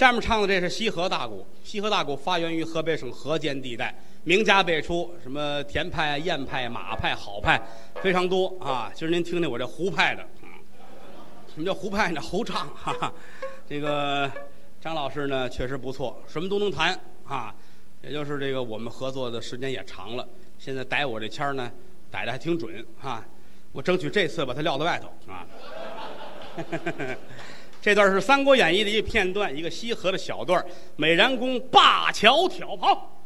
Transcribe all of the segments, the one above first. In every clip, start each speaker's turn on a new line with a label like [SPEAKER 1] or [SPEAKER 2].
[SPEAKER 1] 下面唱的这是西河大鼓，西河大鼓发源于河北省河间地带，名家辈出，什么田派、燕派、马派、好派非常多啊。今儿您听听我这胡派的，啊，什么叫胡派呢？胡唱，哈哈。这个张老师呢确实不错，什么都能弹啊。也就是这个我们合作的时间也长了，现在逮我这签儿呢，逮的还挺准啊。我争取这次把他撂在外头啊。这段是《三国演义》的一个片段，一个西河的小段美髯公灞桥挑袍。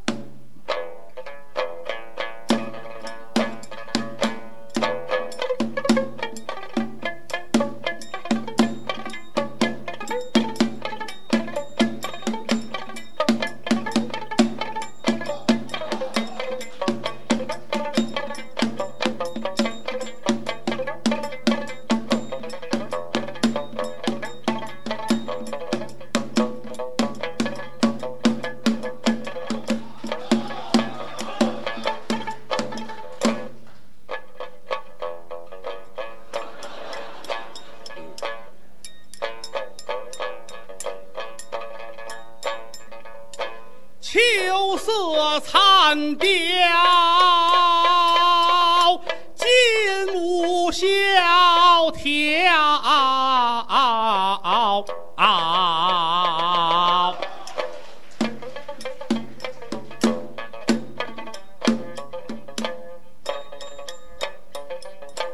[SPEAKER 1] 残凋，金屋萧条。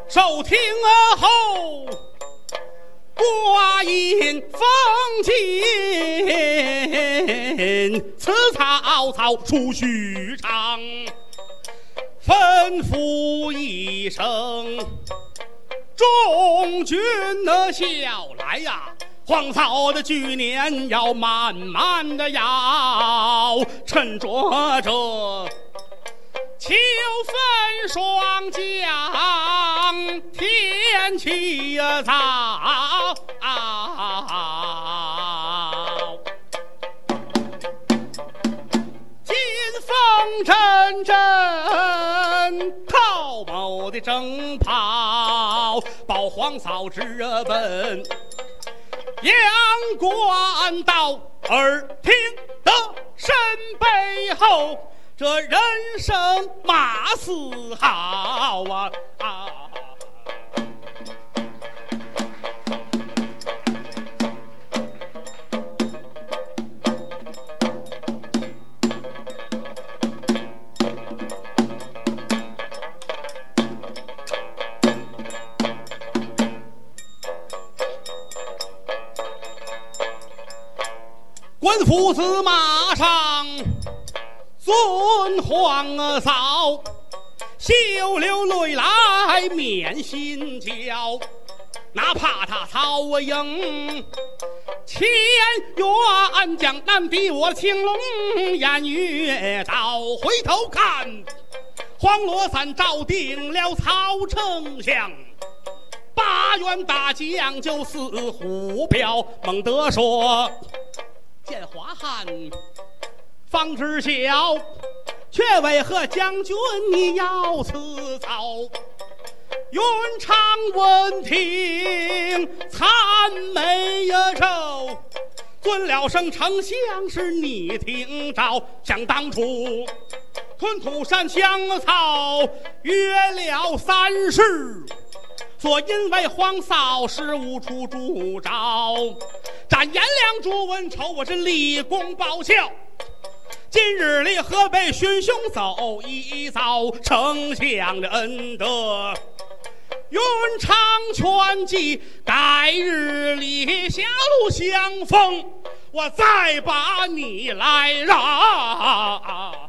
[SPEAKER 1] 收听后，挂印封此曹操出许昌，吩咐一声，众军的笑来呀！黄草的巨年要慢慢的摇，趁着这秋分霜降，天气呀早。的征袍，保皇嫂直奔阳关道，耳听得身背后，这人声马嘶号啊！啊官夫子马上尊皇嫂，秀流泪来免心焦，哪怕他曹营千员江南比我青龙偃月刀，回头看黄罗伞照定了曹丞相。八员大将就似虎彪，猛地说：“见华汉方知晓，却为何将军你要辞操？”云长闻听，惨眉呀愁，尊了声丞相是你听着。想当初屯土山香草，约了三世。所因为黄嫂是无处住着，斩颜良诛文丑，我是立功报效。今日里河北寻兄走一遭，丞相的恩德，云长劝记，改日里狭路相逢，我再把你来饶。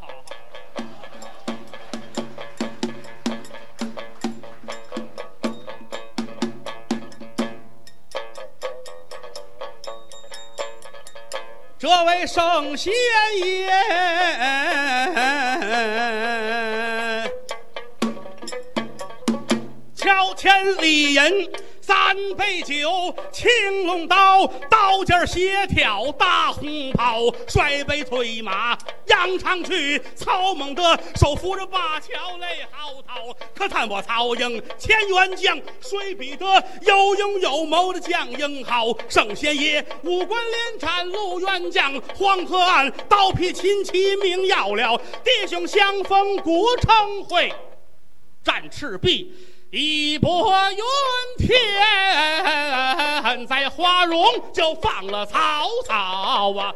[SPEAKER 1] 这位圣贤爷，乔迁礼银三杯酒，青龙刀，刀尖儿斜挑大红袍，摔杯催马扬长去，曹孟德手扶着灞桥来嚎啕。可叹我曹营前元将，谁比得有勇有谋的将英豪？圣贤爷五关连战陆元将，黄河岸刀劈秦旗命要了，弟兄相逢古城会，战赤壁。义薄云天，在花荣就放了曹操啊！